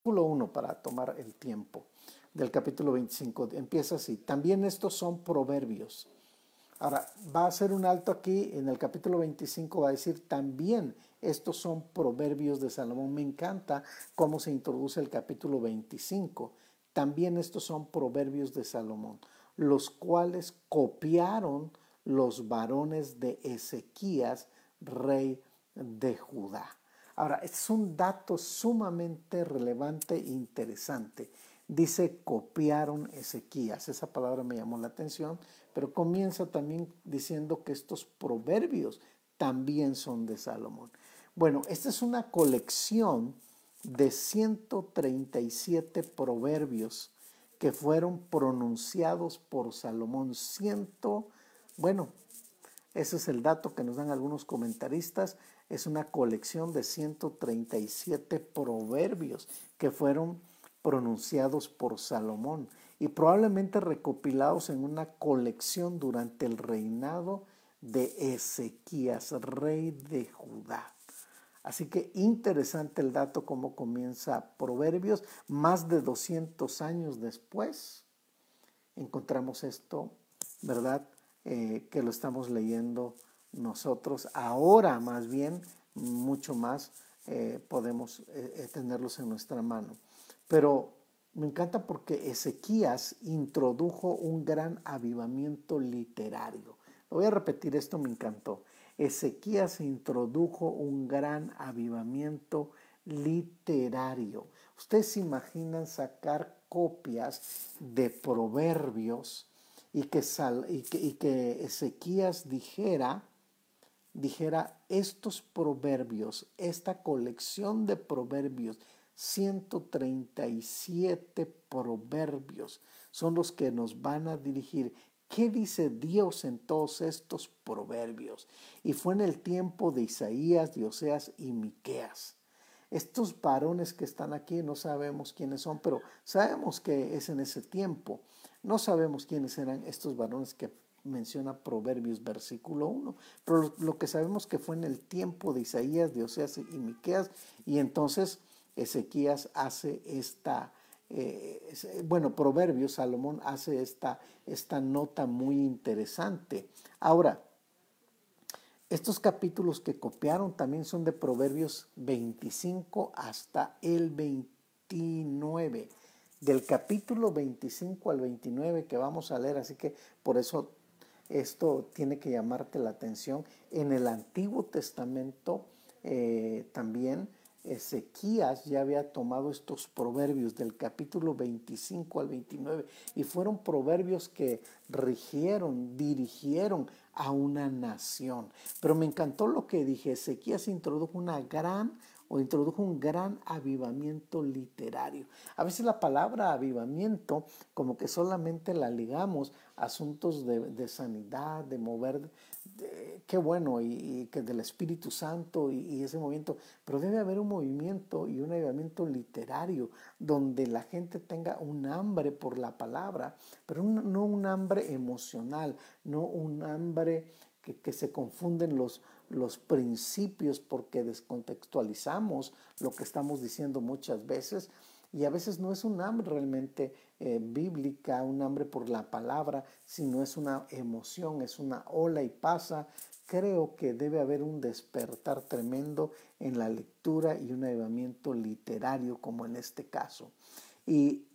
Versículo 1 para tomar el tiempo del capítulo 25. Empieza así. También estos son proverbios. Ahora, va a hacer un alto aquí en el capítulo 25, va a decir también estos son proverbios de Salomón. Me encanta cómo se introduce el capítulo 25. También estos son proverbios de Salomón, los cuales copiaron los varones de Ezequías, rey de Judá. Ahora, es un dato sumamente relevante e interesante. Dice copiaron Ezequías. Esa palabra me llamó la atención, pero comienza también diciendo que estos proverbios también son de Salomón. Bueno, esta es una colección de 137 proverbios que fueron pronunciados por Salomón. Ciento, bueno, ese es el dato que nos dan algunos comentaristas. Es una colección de 137 proverbios que fueron pronunciados por Salomón y probablemente recopilados en una colección durante el reinado de Ezequías, rey de Judá. Así que interesante el dato cómo comienza Proverbios, más de 200 años después encontramos esto, ¿verdad? Eh, que lo estamos leyendo nosotros. Ahora más bien, mucho más eh, podemos eh, tenerlos en nuestra mano. Pero me encanta porque Ezequías introdujo un gran avivamiento literario. voy a repetir esto, me encantó. Ezequías introdujo un gran avivamiento literario. Ustedes se imaginan sacar copias de proverbios y que, y que Ezequías dijera, dijera estos proverbios, esta colección de proverbios 137 proverbios son los que nos van a dirigir. ¿Qué dice Dios en todos estos proverbios? Y fue en el tiempo de Isaías, de Oseas y Miqueas. Estos varones que están aquí no sabemos quiénes son, pero sabemos que es en ese tiempo. No sabemos quiénes eran estos varones que menciona Proverbios versículo 1, pero lo que sabemos que fue en el tiempo de Isaías, de Oseas y Miqueas, y entonces Ezequías hace esta, eh, bueno, Proverbios, Salomón hace esta, esta nota muy interesante. Ahora, estos capítulos que copiaron también son de Proverbios 25 hasta el 29. Del capítulo 25 al 29 que vamos a leer, así que por eso esto tiene que llamarte la atención. En el Antiguo Testamento eh, también Ezequías ya había tomado estos proverbios del capítulo 25 al 29 y fueron proverbios que rigieron, dirigieron a una nación. Pero me encantó lo que dije, Ezequías introdujo una gran o introdujo un gran avivamiento literario. A veces la palabra avivamiento como que solamente la ligamos a asuntos de, sanidad, de mover, qué bueno, y, que del Espíritu Santo y, ese movimiento, pero debe haber un movimiento y un avivamiento literario donde la gente tenga un hambre por la palabra, pero no un hambre emocional, no un hambre que, se confunden los, los principios porque descontextualizamos lo que estamos diciendo muchas veces y a veces no es un hambre realmente eh, bíblica, un hambre por la palabra, sino es una emoción, es una ola y pasa. Creo que debe haber un despertar tremendo en la lectura y un avivamiento literario como en este caso. Y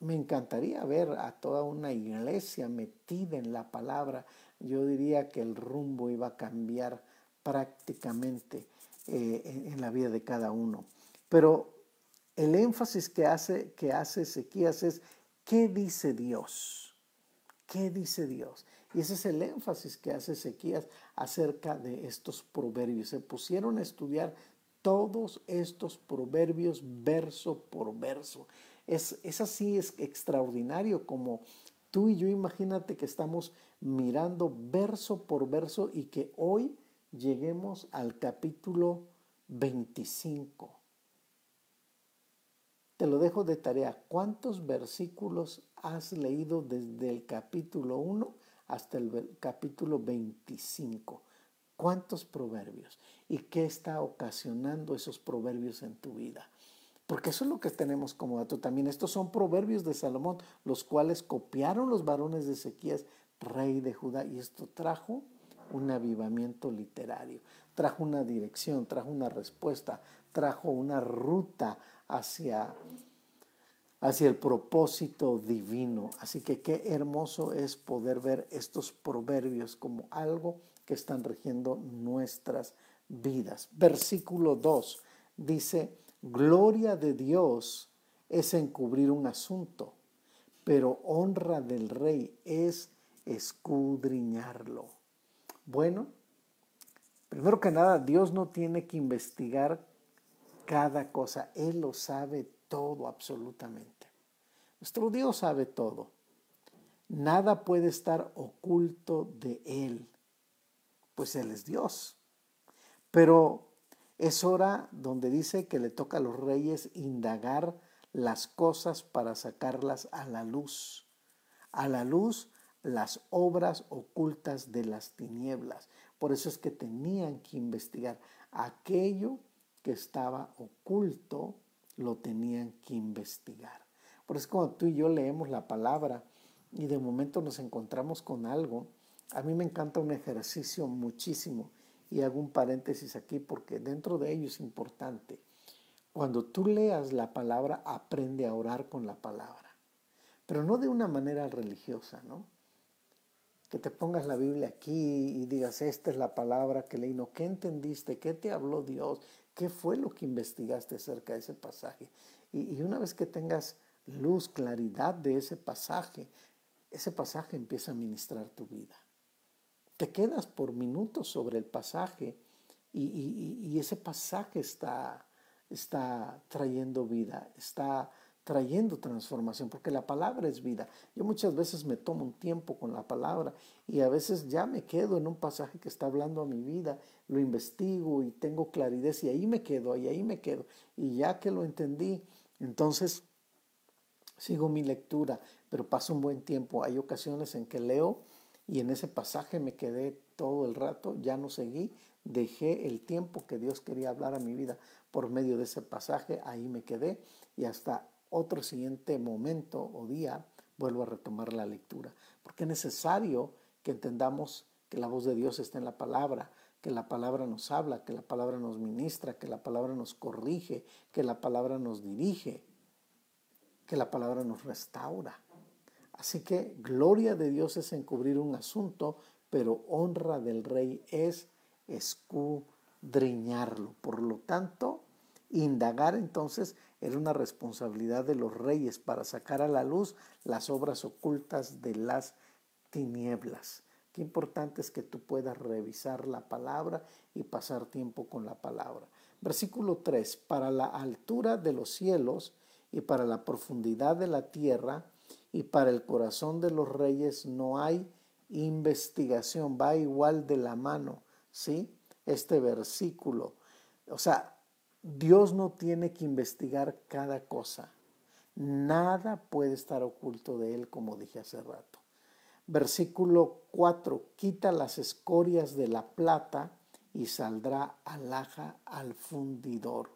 me encantaría ver a toda una iglesia metida en la palabra. Yo diría que el rumbo iba a cambiar prácticamente eh, en, la vida de cada uno. Pero el énfasis que hace, que hace Ezequías es, ¿qué dice Dios? ¿Qué dice Dios? Y ese es el énfasis que hace Ezequías acerca de estos proverbios. Se pusieron a estudiar todos estos proverbios verso por verso. Es, es así, es extraordinario como tú y yo imagínate que estamos mirando verso por verso y que hoy lleguemos al capítulo 25. Te lo dejo de tarea. ¿Cuántos versículos has leído desde el capítulo 1 hasta el capítulo 25? ¿Cuántos proverbios? ¿Y qué está ocasionando esos proverbios en tu vida? Porque eso es lo que tenemos como dato también. Estos son proverbios de Salomón, los cuales copiaron los varones de Ezequías, rey de Judá, y esto trajo un avivamiento literario, trajo una dirección, trajo una respuesta, trajo una ruta hacia, hacia el propósito divino. Así que qué hermoso es poder ver estos proverbios como algo que están rigiendo nuestras vidas. Versículo 2 dice, gloria de Dios es encubrir un asunto, pero honra del rey es escudriñarlo. Bueno, primero que nada, Dios no tiene que investigar cada cosa, Él lo sabe todo absolutamente. Nuestro Dios sabe todo. Nada puede estar oculto de Él, pues Él es Dios. Pero es hora donde dice que le toca a los reyes indagar las cosas para sacarlas a la luz. A la luz las obras ocultas de las tinieblas. Por eso es que tenían que investigar aquello que estaba oculto, lo tenían que investigar. Por eso cuando tú y yo leemos la palabra y de momento nos encontramos con algo, a mí me encanta un ejercicio muchísimo y hago un paréntesis aquí porque dentro de ello es importante. Cuando tú leas la palabra, aprende a orar con la palabra, pero no de una manera religiosa, ¿no? que te pongas la Biblia aquí y digas, esta es la palabra que leí, no, ¿qué entendiste? ¿Qué te habló Dios? ¿Qué fue lo que investigaste acerca de ese pasaje? Y, una vez que tengas luz, claridad de ese pasaje, ese pasaje empieza a ministrar tu vida. Te quedas por minutos sobre el pasaje y, ese pasaje está, está trayendo vida, está trayendo transformación, porque la palabra es vida. Yo muchas veces me tomo un tiempo con la palabra y a veces ya me quedo en un pasaje que está hablando a mi vida, lo investigo y tengo claridad y ahí me quedo, y ahí me quedo. Y ya que lo entendí, entonces sigo mi lectura, pero paso un buen tiempo. Hay ocasiones en que leo y en ese pasaje me quedé todo el rato, ya no seguí, dejé el tiempo que Dios quería hablar a mi vida por medio de ese pasaje, ahí me quedé y hasta otro siguiente momento o día vuelvo a retomar la lectura, porque es necesario que entendamos que la voz de Dios está en la palabra, que la palabra nos habla, que la palabra nos ministra, que la palabra nos corrige, que la palabra nos dirige, que la palabra nos restaura. Así que gloria de Dios es encubrir un asunto, pero honra del rey es escudriñarlo. Por lo tanto, indagar entonces era una responsabilidad de los reyes para sacar a la luz las obras ocultas de las tinieblas. Qué importante es que tú puedas revisar la palabra y pasar tiempo con la palabra. Versículo 3. Para la altura de los cielos y para la profundidad de la tierra y para el corazón de los reyes no hay investigación. Va igual de la mano, ¿sí? Este versículo. O sea, Dios no tiene que investigar cada cosa. Nada puede estar oculto de Él, como dije hace rato. Versículo 4, quita las escorias de la plata y saldrá alhaja al fundidor.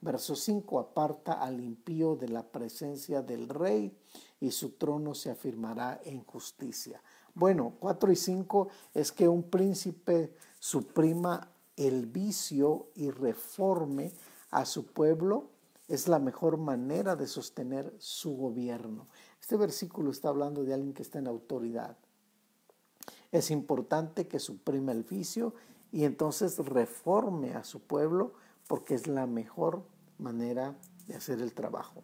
Verso 5, aparta al impío de la presencia del rey y su trono se afirmará en justicia. Bueno, 4 y 5 es que un príncipe suprima el vicio y reforme a su pueblo es la mejor manera de sostener su gobierno. Este versículo está hablando de alguien que está en autoridad. Es importante que suprima el vicio y entonces reforme a su pueblo porque es la mejor manera de hacer el trabajo.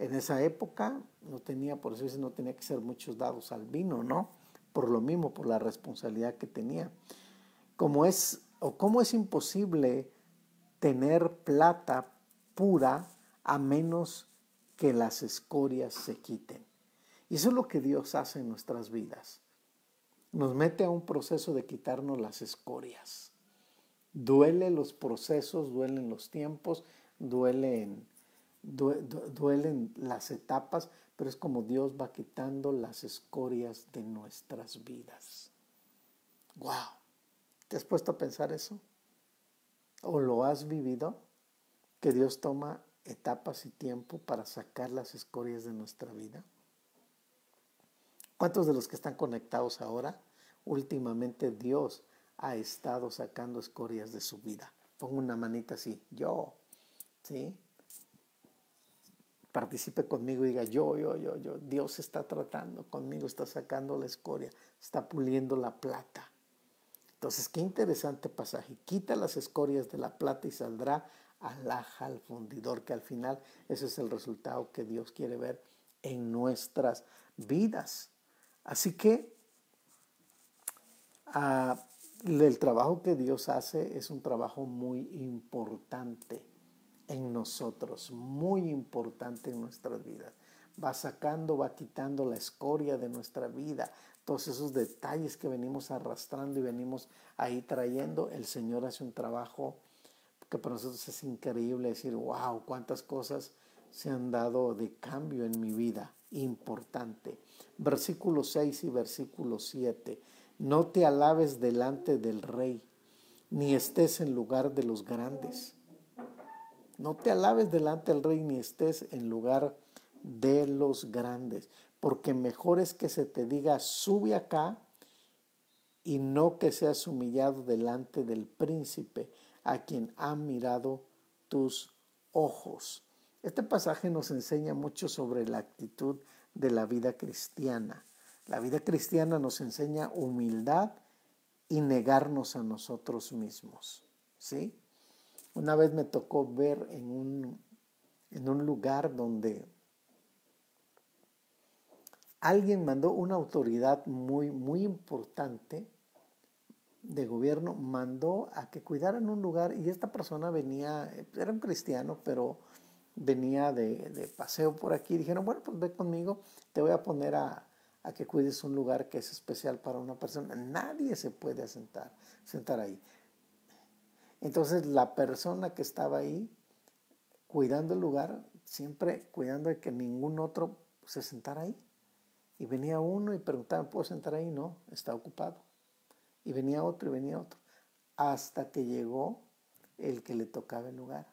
En esa época no tenía, por eso no tenía que ser muchos dados al vino, ¿no? Por lo mismo, por la responsabilidad que tenía. Como es, o cómo es imposible tener plata pura a menos que las escorias se quiten. Y eso es lo que Dios hace en nuestras vidas. Nos mete a un proceso de quitarnos las escorias. Duele los procesos, duelen los tiempos, duelen, duelen las etapas, pero es como Dios va quitando las escorias de nuestras vidas. ¡Wow! ¿Te has puesto a pensar eso? o lo has vivido, que Dios toma etapas y tiempo para sacar las escorias de nuestra vida? ¿Cuántos de los que están conectados ahora, últimamente Dios ha estado sacando escorias de su vida? Pongo una manita así, yo, ¿sí? Participe conmigo y diga, yo, yo, yo, yo, Dios está tratando conmigo, está sacando la escoria, está puliendo la plata. Entonces, qué interesante pasaje. Quita las escorias de la plata y saldrá alhaja al fundidor, que al final ese es el resultado que Dios quiere ver en nuestras vidas. Así que ah, el trabajo que Dios hace es un trabajo muy importante en nosotros, muy importante en nuestras vidas. Va sacando, va quitando la escoria de nuestra vida, todos esos detalles que venimos arrastrando y venimos ahí trayendo. El Señor hace un trabajo que para nosotros es increíble decir, wow, cuántas cosas se han dado de cambio en mi vida. Importante. Versículo 6 y versículo 7. No te alabes delante del rey, ni estés en lugar de los grandes. No te alabes delante del rey, ni estés en lugar de los grandes, porque mejor es que se te diga, sube acá, y no que seas humillado delante del príncipe a quien han mirado tus ojos. Este pasaje nos enseña mucho sobre la actitud de la vida cristiana. La vida cristiana nos enseña humildad y negarnos a nosotros mismos. ¿sí? Una vez me tocó ver en un, en un lugar donde alguien mandó una autoridad muy, muy importante de gobierno mandó a que cuidaran un lugar y esta persona venía, era un cristiano, pero venía de, paseo por aquí. Dijeron, bueno, pues ve conmigo, te voy a poner a, a, que cuides un lugar que es especial para una persona. Nadie se puede sentar, sentar ahí. Entonces la persona que estaba ahí cuidando el lugar, siempre cuidando de que ningún otro se sentara ahí. Y venía uno y preguntaba, ¿puedo sentar ahí? No, está ocupado. Y venía otro y venía otro. Hasta que llegó el que le tocaba el lugar.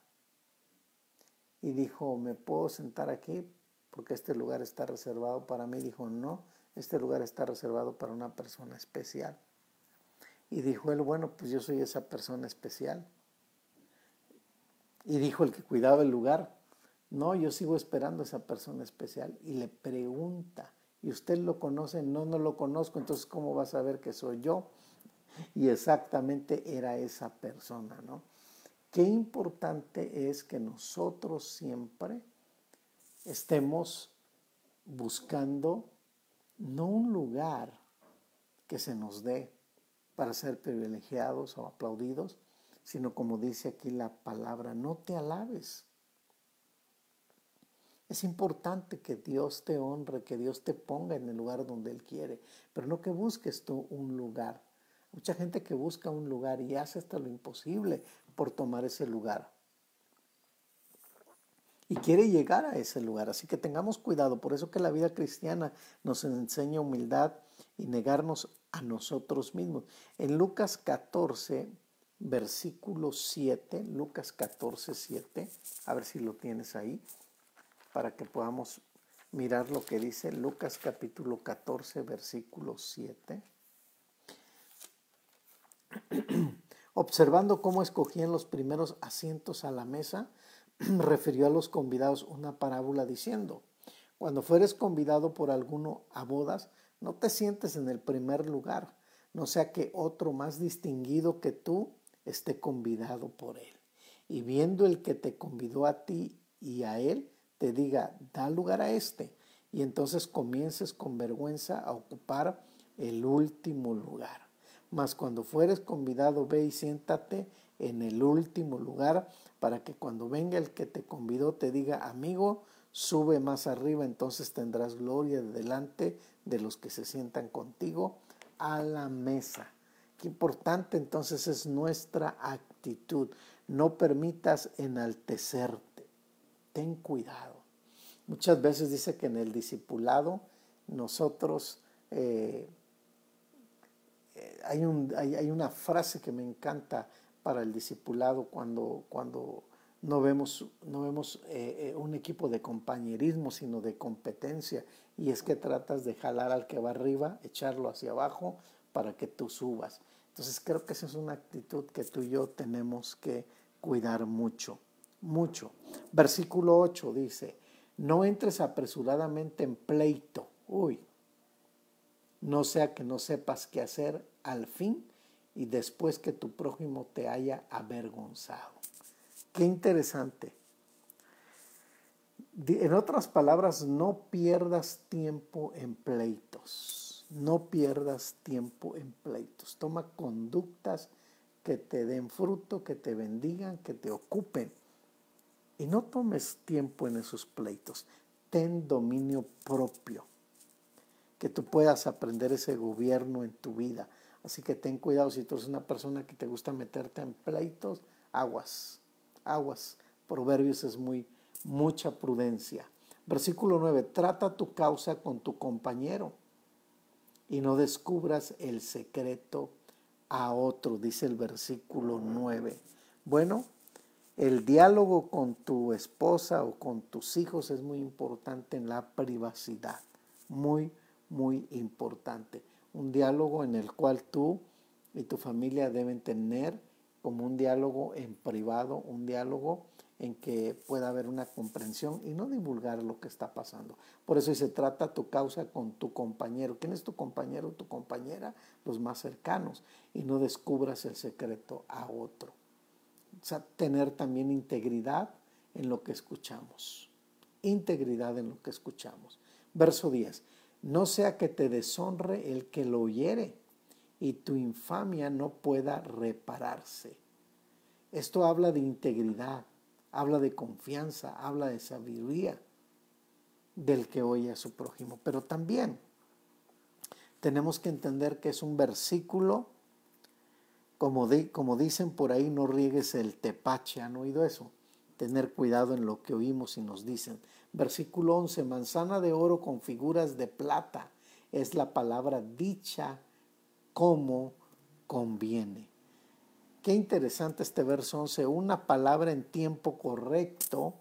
Y dijo, ¿me puedo sentar aquí? Porque este lugar está reservado para mí. Dijo, no, este lugar está reservado para una persona especial. Y dijo él, bueno, pues yo soy esa persona especial. Y dijo el que cuidaba el lugar, no, yo sigo esperando a esa persona especial. Y le pregunta, ¿y usted lo conoce? No, no lo conozco, entonces ¿cómo va a saber que soy yo? Y exactamente era esa persona, ¿no? Qué importante es que nosotros siempre estemos buscando no un lugar que se nos dé para ser privilegiados o aplaudidos, sino como dice aquí la palabra, no te alabes. Es importante que Dios te honre, que Dios te ponga en el lugar donde Él quiere, pero no que busques tú un lugar. Mucha gente que busca un lugar y hace hasta lo imposible por tomar ese lugar. Y quiere llegar a ese lugar. Así que tengamos cuidado. Por eso que la vida cristiana nos enseña humildad y negarnos a nosotros mismos. En Lucas 14, versículo 7, Lucas 14, 7, a ver si lo tienes ahí, para que podamos mirar lo que dice Lucas capítulo 14, versículo 7. Observando cómo escogían los primeros asientos a la mesa, refirió a los convidados una parábola diciendo, cuando fueres convidado por alguno a bodas, no te sientes en el primer lugar, no sea que otro más distinguido que tú esté convidado por él. Y viendo el que te convidó a ti y a él, te diga, da lugar a este. Y entonces comiences con vergüenza a ocupar el último lugar. Mas cuando fueres convidado, ve y siéntate en el último lugar para que cuando venga el que te convidó te diga, amigo, sube más arriba, entonces tendrás gloria delante de los que se sientan contigo a la mesa. Qué importante entonces es nuestra actitud. No permitas enaltecerte. Ten cuidado. Muchas veces dice que en el discipulado nosotros eh, eh, hay, un, hay, una frase que me encanta para el discipulado cuando, cuando no vemos, no vemos eh, eh, un equipo de compañerismo, sino de competencia. Y es que tratas de jalar al que va arriba, echarlo hacia abajo para que tú subas. Entonces creo que esa es una actitud que tú y yo tenemos que cuidar mucho, mucho. Versículo 8 dice, no entres apresuradamente en pleito. Uy, no sea que no sepas qué hacer al fin y después que tu prójimo te haya avergonzado. Qué interesante. En otras palabras, no pierdas tiempo en pleitos. No pierdas tiempo en pleitos. Toma conductas que te den fruto, que te bendigan, que te ocupen. Y no tomes tiempo en esos pleitos. Ten dominio propio. Que tú puedas aprender ese gobierno en tu vida. Así que ten cuidado si tú eres una persona que te gusta meterte en pleitos, aguas aguas. Proverbios es muy mucha prudencia. Versículo 9, trata tu causa con tu compañero y no descubras el secreto a otro, dice el versículo 9. Bueno, el diálogo con tu esposa o con tus hijos es muy importante en la privacidad, muy, muy importante. Un diálogo en el cual tú y tu familia deben tener como un diálogo en privado, un diálogo en que pueda haber una comprensión y no divulgar lo que está pasando. Por eso se trata tu causa con tu compañero. ¿Quién es tu compañero o tu compañera? Los más cercanos. Y no descubras el secreto a otro. O sea, tener también integridad en lo que escuchamos. Integridad en lo que escuchamos. Verso 10. No sea que te deshonre el que lo oyere y tu infamia no pueda repararse. Esto habla de integridad, habla de confianza, habla de sabiduría del que oye a su prójimo. Pero también tenemos que entender que es un versículo, como, dicen por ahí, no riegues el tepache, ¿han oído eso? Tener cuidado en lo que oímos y nos dicen. Versículo 11, manzana de oro con figuras de plata es la palabra dicha como conviene. Qué interesante este verso 11. Una palabra en tiempo correcto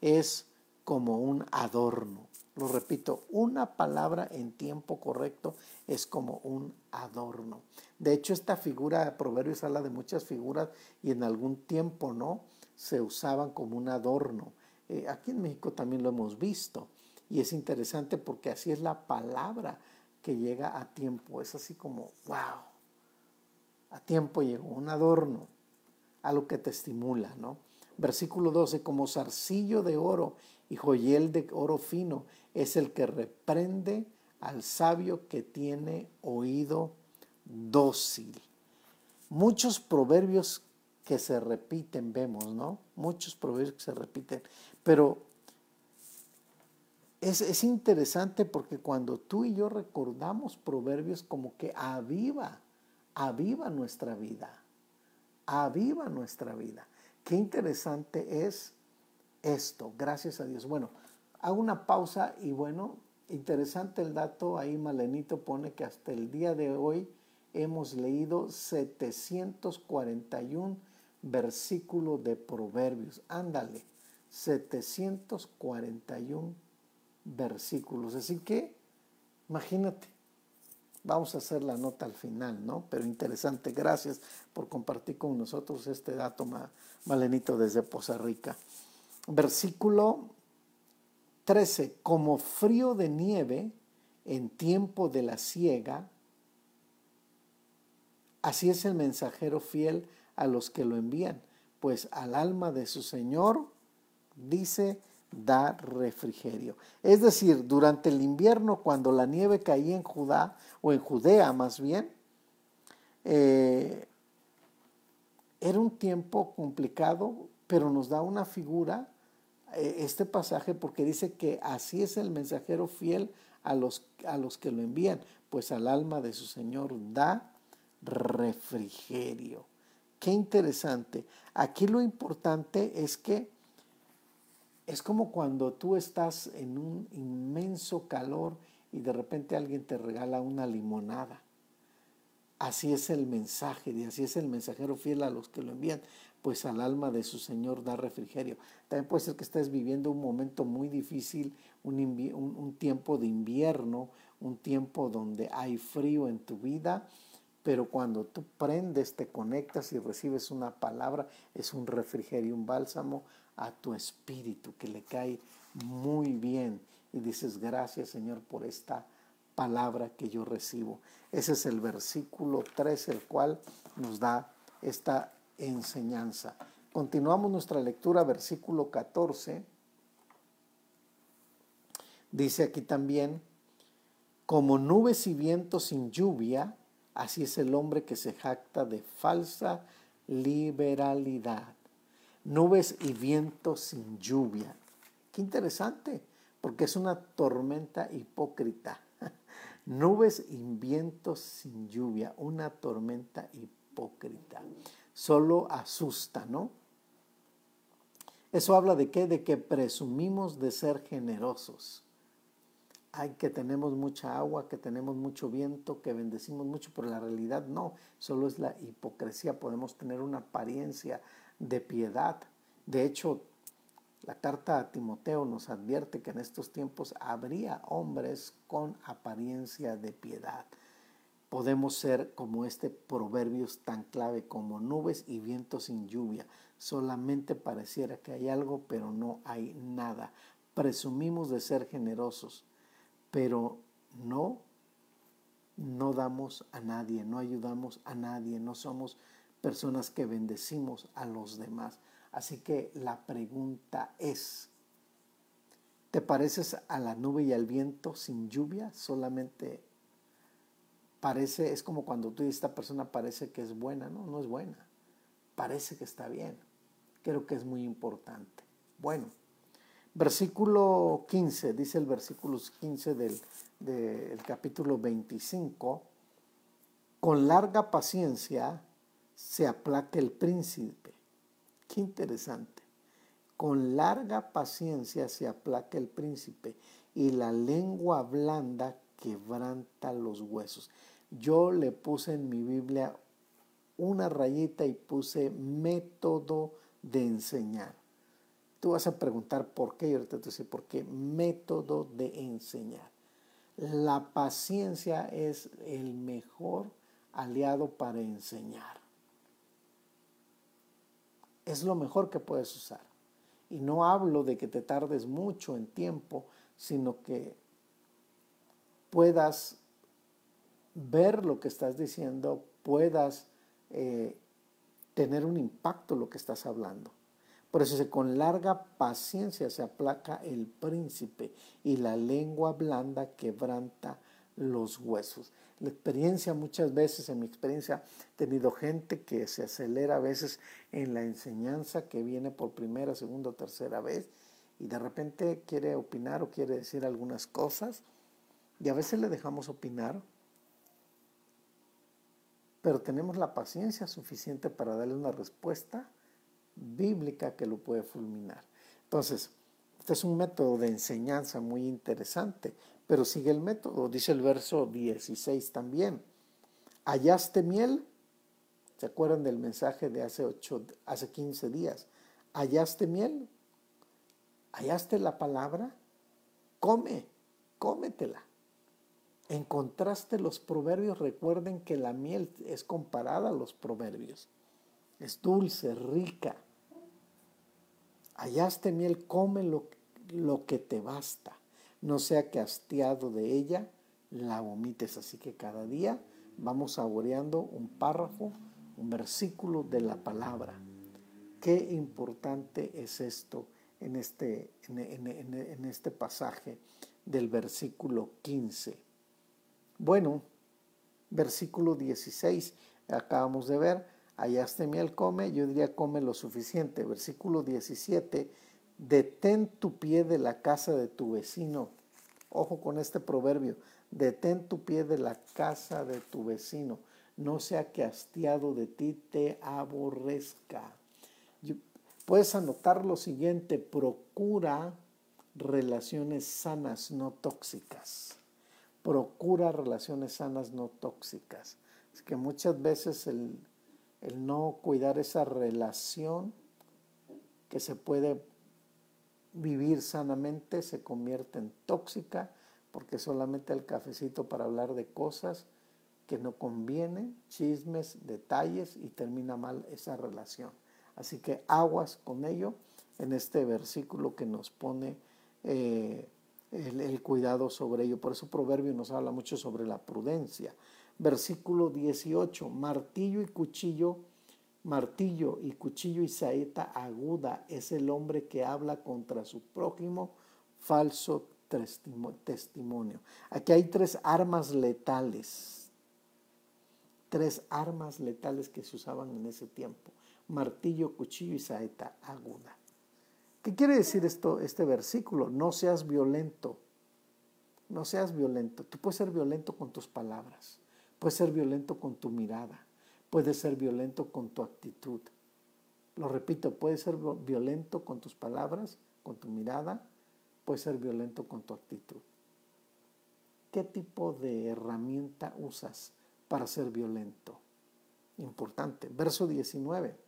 es como un adorno. Lo repito, una palabra en tiempo correcto es como un adorno. De hecho, esta figura Proverbios habla de muchas figuras y en algún tiempo, ¿no? Se usaban como un adorno. Eh, aquí en México también lo hemos visto. Y es interesante porque así es la palabra que llega a tiempo. Es así como, wow, a tiempo llegó, un adorno, algo que te estimula, ¿no? Versículo 12, como zarcillo de oro y joyel de oro fino es el que reprende al sabio que tiene oído dócil. Muchos proverbios que se repiten, vemos, ¿no? Muchos proverbios que se repiten, pero es, interesante porque cuando tú y yo recordamos proverbios como que aviva, aviva nuestra vida, aviva nuestra vida. Qué interesante es esto, gracias a Dios. Bueno, hago una pausa y bueno, interesante el dato, ahí Malenito pone que hasta el día de hoy hemos leído 741 versículos de proverbios. Ándale, 741 versículos. Así que, imagínate, vamos a hacer la nota al final, ¿no? Pero interesante, gracias por compartir con nosotros este dato, Malenito, desde Poza Rica. Versículo 13, como frío de nieve en tiempo de la siega, así es el mensajero fiel a los que lo envían, pues al alma de su Señor, dice, da refrigerio. Es decir, durante el invierno, cuando la nieve caía en Judá, o en Judea más bien, eh, era un tiempo complicado, pero nos da una figura eh, este pasaje porque dice que así es el mensajero fiel a los, a los que lo envían, pues al alma de su Señor da refrigerio. Qué interesante. Aquí lo importante es que es como cuando tú estás en un inmenso calor y de repente alguien te regala una limonada. así es el mensaje, y así es el mensajero fiel a los que lo envían, pues al alma de su Señor da refrigerio. También puede ser que estés viviendo un momento muy difícil, un, tiempo de invierno, un tiempo donde hay frío en tu vida, pero cuando tú prendes, te conectas y recibes una palabra, es un refrigerio, un bálsamo a tu espíritu que le cae muy bien y dices gracias Señor por esta palabra que yo recibo. Ese es el versículo 3, el cual nos da esta enseñanza. Continuamos nuestra lectura, versículo 14. Dice aquí también, como nubes y vientos sin lluvia, así es el hombre que se jacta de falsa liberalidad. Nubes y vientos sin lluvia. Qué interesante, porque es una tormenta hipócrita. Nubes y vientos sin lluvia, una tormenta hipócrita. Solo asusta, ¿no? Eso habla de qué? De que presumimos de ser generosos. Ay, que tenemos mucha agua, que tenemos mucho viento, que bendecimos mucho, pero la realidad no, solo es la hipocresía. Podemos tener una apariencia de piedad. De hecho, la carta a Timoteo nos advierte que en estos tiempos habría hombres con apariencia de piedad. Podemos ser como este proverbios tan clave como nubes y vientos sin lluvia. Solamente pareciera que hay algo, pero no hay nada. Presumimos de ser generosos, pero no, no damos a nadie, no ayudamos a nadie, no somos personas que bendecimos a los demás. Así que la pregunta es, ¿te pareces a la nube y al viento sin lluvia? Solamente parece, es como cuando tú dices, esta persona parece que es buena, no, no es buena, parece que está bien. Creo que es muy importante. Bueno, versículo 15, dice el versículo 15 del, del capítulo 25, con larga paciencia se aplaca el príncipe Qué interesante. Con larga paciencia se aplaca el príncipe y la lengua blanda quebranta los huesos. Yo le puse en mi Biblia una rayita y puse método de enseñar. Tú vas a preguntar por qué, y ahorita te dice por qué, método de enseñar. La paciencia es el mejor aliado para enseñar es lo mejor que puedes usar. Y no hablo de que te tardes mucho en tiempo, sino que puedas ver lo que estás diciendo, puedas eh, tener un impacto lo que estás hablando. Por eso con larga paciencia se aplaca el príncipe y la lengua blanda quebranta los huesos. La experiencia muchas veces, en mi experiencia, he tenido gente que se acelera a veces en la enseñanza, que viene por primera, segunda o tercera vez, y de repente quiere opinar o quiere decir algunas cosas, y a veces le dejamos opinar, pero tenemos la paciencia suficiente para darle una respuesta bíblica que lo puede fulminar. Entonces, este es un método de enseñanza muy interesante, pero sigue el método. Dice el verso 16 también. ¿Hallaste miel? ¿Se acuerdan del mensaje de hace, ocho, hace 15 días? ¿Hallaste miel? ¿Hallaste la palabra? Come, cómetela. Encontraste los proverbios, recuerden que la miel es comparada a los proverbios. Es dulce, rica. Hallaste miel, come lo, lo que te basta. No sea que hastiado de ella la vomites. Así que cada día vamos saboreando un párrafo, un versículo de la palabra. Qué importante es esto en este, en, este pasaje del versículo 15. Bueno, versículo 16, acabamos de ver, hallaste miel, come, yo diría come lo suficiente. Versículo 17, detén tu pie de la casa de tu vecino. Ojo con este proverbio, detén tu pie de la casa de tu vecino, no sea que hastiado de ti te aborrezca. Puedes anotar lo siguiente, procura relaciones sanas, no tóxicas. Procura relaciones sanas, no tóxicas. Así que muchas veces el, el no cuidar esa relación que se puede vivir sanamente se convierte en tóxica porque solamente el cafecito para hablar de cosas que no conviene, chismes, detalles y termina mal esa relación. Así que aguas con ello en este versículo que nos pone eh, el, el, cuidado sobre ello. Por eso Proverbio nos habla mucho sobre la prudencia. Versículo 18, martillo y cuchillo martillo y cuchillo y saeta aguda es el hombre que habla contra su prójimo, falso testimonio. Aquí hay tres armas letales, tres armas letales que se usaban en ese tiempo, martillo, cuchillo y saeta aguda. ¿Qué quiere decir esto, este versículo? No seas violento, no seas violento. Tú puedes ser violento con tus palabras, puedes ser violento con tu mirada, Puedes ser violento con tu actitud. Lo repito, puedes ser violento con tus palabras, con tu mirada, puedes ser violento con tu actitud. ¿Qué tipo de herramienta usas para ser violento? Importante. Verso 19.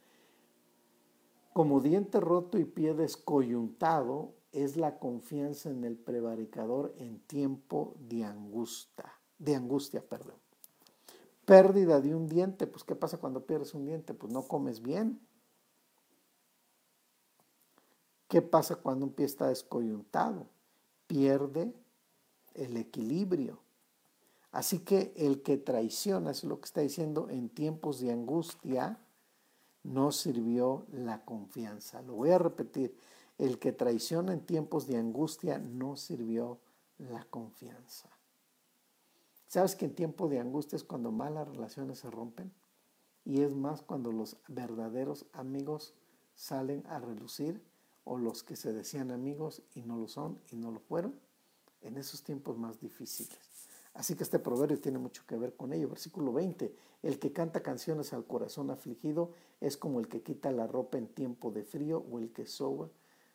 Como diente roto y pie descoyuntado es la confianza en el prevaricador en tiempo de angustia, de angustia, perdón pérdida de un diente, pues ¿qué pasa cuando pierdes un diente? Pues no comes bien. ¿Qué pasa cuando un pie está descoyuntado? Pierde el equilibrio. Así que el que traiciona, es lo que está diciendo, en tiempos de angustia, no sirvió la confianza. Lo voy a repetir, el que traiciona en tiempos de angustia no sirvió la confianza. ¿Sabes que en tiempo de angustia es cuando malas relaciones se rompen? Y es más cuando los verdaderos amigos salen a relucir o los que se decían amigos y no lo son y no lo fueron en esos tiempos más difíciles. Así que este proverbio tiene mucho que ver con ello. Versículo 20, el que canta canciones al corazón afligido es como el que quita la ropa en tiempo de frío o el que sobre,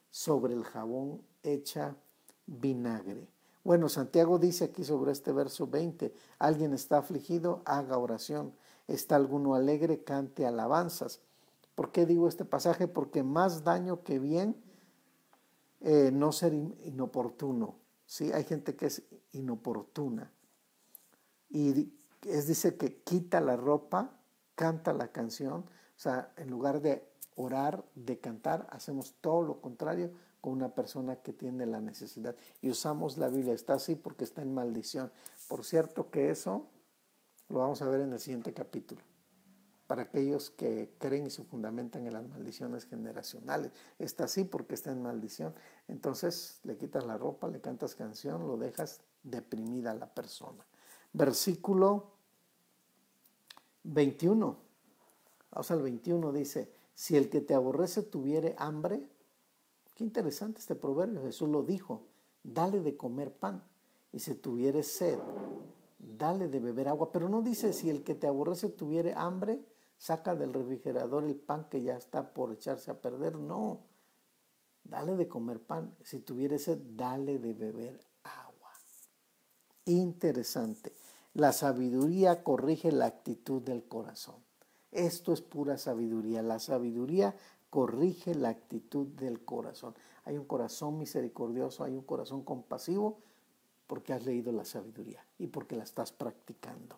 sobre el jabón echa vinagre. Bueno, Santiago dice aquí sobre este verso 20, alguien está afligido, haga oración, está alguno alegre, cante alabanzas. ¿Por qué digo este pasaje? Porque más daño que bien eh, no ser inoportuno. ¿sí? Hay gente que es inoportuna. Y es dice que quita la ropa, canta la canción. O sea, en lugar de orar, de cantar, hacemos todo lo contrario con una persona que tiene la necesidad. Y usamos la Biblia, está así porque está en maldición. Por cierto que eso lo vamos a ver en el siguiente capítulo. Para aquellos que creen y se fundamentan en las maldiciones generacionales. Está así porque está en maldición. Entonces le quitas la ropa, le cantas canción, lo dejas deprimida a la persona. Versículo 21. Vamos al 21 dice, si el que te aborrece tuviere hambre, Qué interesante este proverbio. Jesús lo dijo, dale de comer pan. Y si tuviere sed, dale de beber agua. Pero no dice si el que te aborrece tuviere hambre, saca del refrigerador el pan que ya está por echarse a perder. No, dale de comer pan. Si tuviere sed, dale de beber agua. Interesante. La sabiduría corrige la actitud del corazón. Esto es pura sabiduría. La sabiduría corrige la actitud del corazón. Hay un corazón misericordioso, hay un corazón compasivo porque has leído la sabiduría y porque la estás practicando.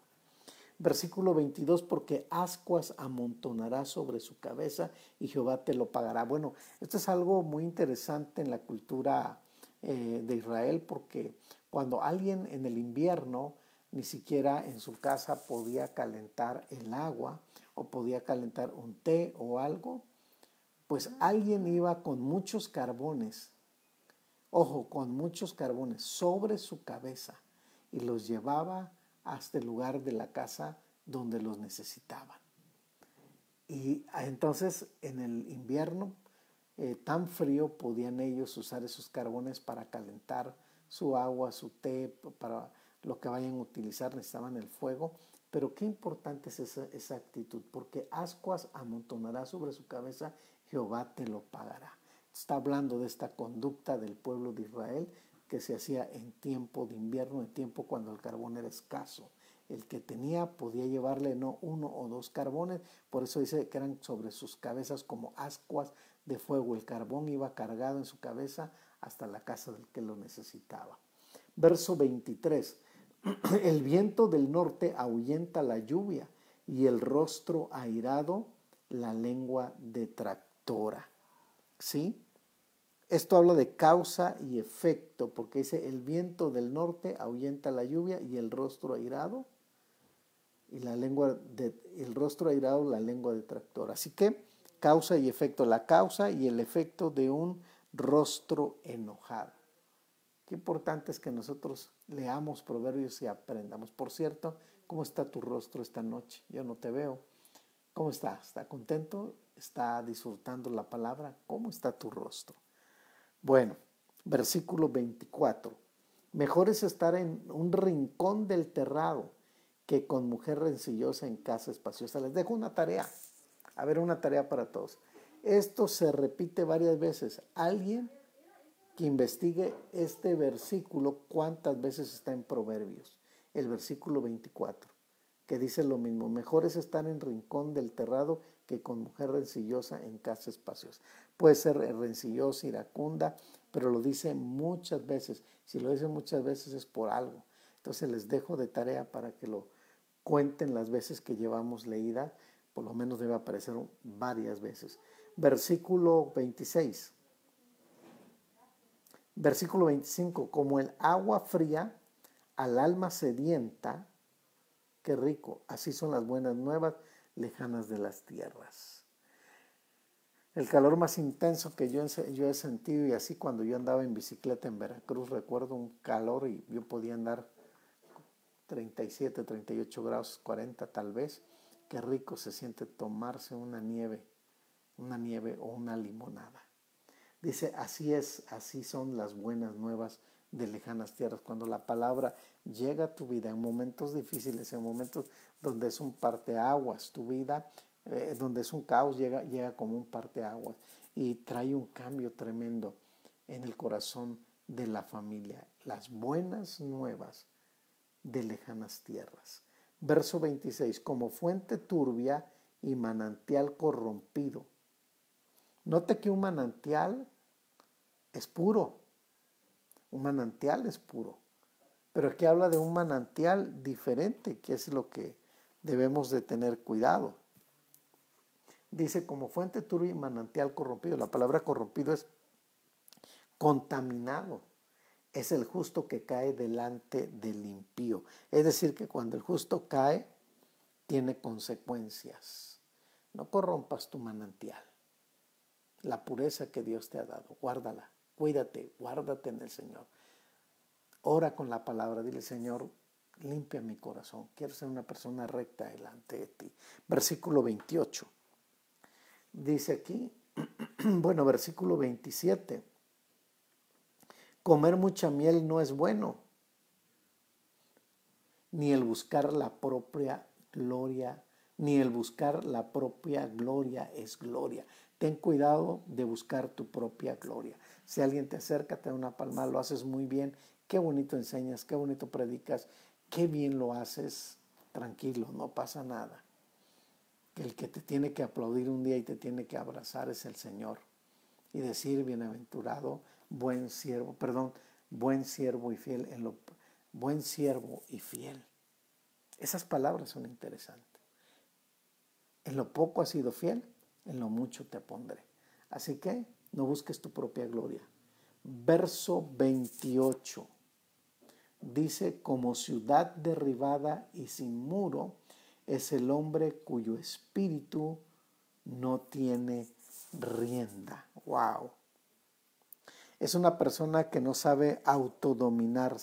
Versículo 22, porque ascuas amontonará sobre su cabeza y Jehová te lo pagará. Bueno, esto es algo muy interesante en la cultura eh, de Israel porque cuando alguien en el invierno ni siquiera en su casa podía calentar el agua o podía calentar un té o algo, pues alguien iba con muchos carbones, ojo, con muchos carbones sobre su cabeza y los llevaba hasta el lugar de la casa donde los necesitaban. Y entonces en el invierno eh, tan frío podían ellos usar esos carbones para calentar su agua, su té, para lo que vayan a utilizar, necesitaban el fuego. Pero qué importante es esa, esa actitud, porque ascuas amontonará sobre su cabeza Jehová te lo pagará. Está hablando de esta conducta del pueblo de Israel que se hacía en tiempo de invierno, en tiempo cuando el carbón era escaso. El que tenía podía llevarle no uno o dos carbones, por eso dice que eran sobre sus cabezas como ascuas de fuego. El carbón iba cargado en su cabeza hasta la casa del que lo necesitaba. Verso 23. El viento del norte ahuyenta la lluvia y el rostro airado la lengua detractora. ¿Sí? Esto habla de causa y efecto, porque dice el viento del norte ahuyenta la lluvia y el rostro airado y la lengua de, el rostro airado la lengua detractora. Así que causa y efecto, la causa y el efecto de un rostro enojado. Qué importante es que nosotros leamos proverbios y aprendamos. Por cierto, ¿cómo está tu rostro esta noche? Yo no te veo. ¿Cómo está? ¿Está contento? ¿Está disfrutando la palabra? ¿Cómo está tu rostro? Bueno, versículo 24. Mejor es estar en un rincón del terrado que con mujer rencillosa en casa espaciosa. Les dejo una tarea. A ver, una tarea para todos. Esto se repite varias veces. Alguien que investigue este versículo, cuántas veces está en Proverbios, el versículo 24, que dice lo mismo, mejor es estar en rincón del terrado que con mujer rencillosa en casa espaciosa. Puede ser rencillosa, iracunda, pero lo dice muchas veces. Si lo dice muchas veces es por algo. Entonces les dejo de tarea para que lo cuenten las veces que llevamos leída, por lo menos debe aparecer varias veces. Versículo 26. Versículo 25, como el agua fría al alma sedienta, qué rico, así son las buenas nuevas lejanas de las tierras. El calor más intenso que yo, yo he sentido y así cuando yo andaba en bicicleta en Veracruz, recuerdo un calor y yo podía andar 37, 38 grados, 40 tal vez. Qué rico se siente tomarse una nieve, una nieve o una limonada. Dice, así es, así son las buenas nuevas de lejanas tierras. Cuando la palabra llega a tu vida en momentos difíciles, en momentos donde es un parteaguas, tu vida, eh, donde es un caos, llega, llega como un parteaguas y trae un cambio tremendo en el corazón de la familia. Las buenas nuevas de lejanas tierras. Verso 26, como fuente turbia y manantial corrompido Note que un manantial es puro. Un manantial es puro. Pero aquí habla de un manantial diferente, que es lo que debemos de tener cuidado. Dice como fuente turbia y manantial corrompido. La palabra corrompido es contaminado. Es el justo que cae delante del impío. Es decir, que cuando el justo cae, tiene consecuencias. No corrompas tu manantial la pureza que Dios te ha dado. Guárdala, cuídate, guárdate en el Señor. Ora con la palabra, dile Señor, limpia mi corazón. Quiero ser una persona recta delante de ti. Versículo 28. Dice aquí, bueno, versículo 27. Comer mucha miel no es bueno, ni el buscar la propia gloria, ni el buscar la propia gloria es gloria. Ten cuidado de buscar tu propia gloria. Si alguien te acerca, te da una palma, lo haces muy bien. Qué bonito enseñas, qué bonito predicas, qué bien lo haces. Tranquilo, no pasa nada. El que te tiene que aplaudir un día y te tiene que abrazar es el Señor. Y decir, bienaventurado, buen siervo, perdón, buen siervo y fiel, en lo, buen siervo y fiel. Esas palabras son interesantes. En lo poco has sido fiel, en lo mucho te pondré. Así que no busques tu propia gloria. Verso 28 dice, como ciudad derribada y sin muro es el hombre cuyo espíritu no tiene rienda. Wow. Es una persona que no sabe autodominar.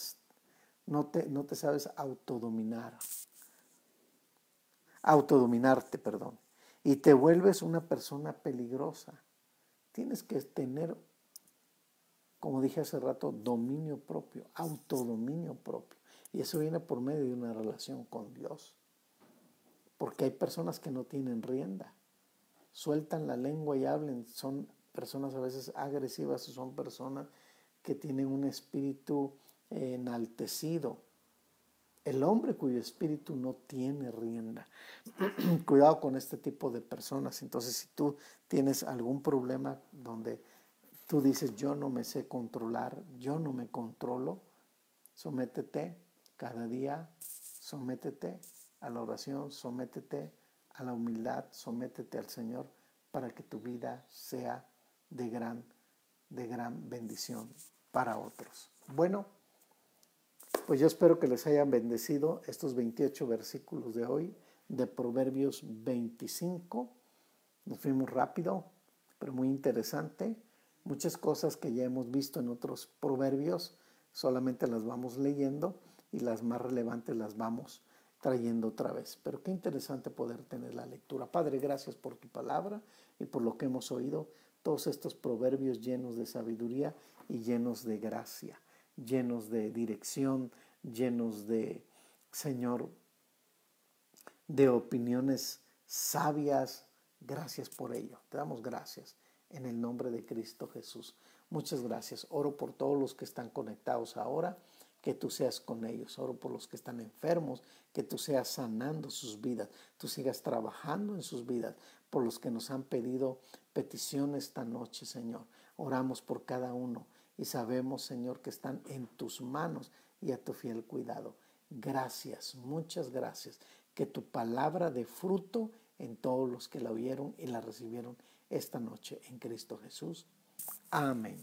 No te, no te sabes autodominar. Autodominarte, perdón y te vuelves una persona peligrosa. Tienes que tener, como dije hace rato, dominio propio, autodominio propio. Y eso viene por medio de una relación con Dios. Porque hay personas que no tienen rienda, sueltan la lengua y hablen, son personas a veces agresivas, son personas que tienen un espíritu enaltecido. El hombre cuyo espíritu no tiene rienda. Cuidado con este tipo de personas. Entonces, si tú tienes algún problema donde tú dices, yo no me sé controlar, yo no me controlo, sométete cada día, sométete a la oración, sométete a la humildad, sométete al Señor para que tu vida sea de gran, de gran bendición para otros. Bueno, pues yo espero que les hayan bendecido estos 28 versículos de hoy de Proverbios 25. Nos fuimos rápido, pero muy interesante. Muchas cosas que ya hemos visto en otros proverbios, solamente las vamos leyendo y las más relevantes las vamos trayendo otra vez. Pero qué interesante poder tener la lectura. Padre, gracias por tu palabra y por lo que hemos oído, todos estos proverbios llenos de sabiduría y llenos de gracia llenos de dirección, llenos de, Señor, de opiniones sabias. Gracias por ello. Te damos gracias en el nombre de Cristo Jesús. Muchas gracias. Oro por todos los que están conectados ahora, que tú seas con ellos. Oro por los que están enfermos, que tú seas sanando sus vidas, tú sigas trabajando en sus vidas. Por los que nos han pedido peticiones esta noche, Señor. Oramos por cada uno y sabemos, Señor, que están en tus manos y a tu fiel cuidado. Gracias, muchas gracias. Que tu palabra dé fruto en todos los que la oyeron y la recibieron esta noche en Cristo Jesús. Amén.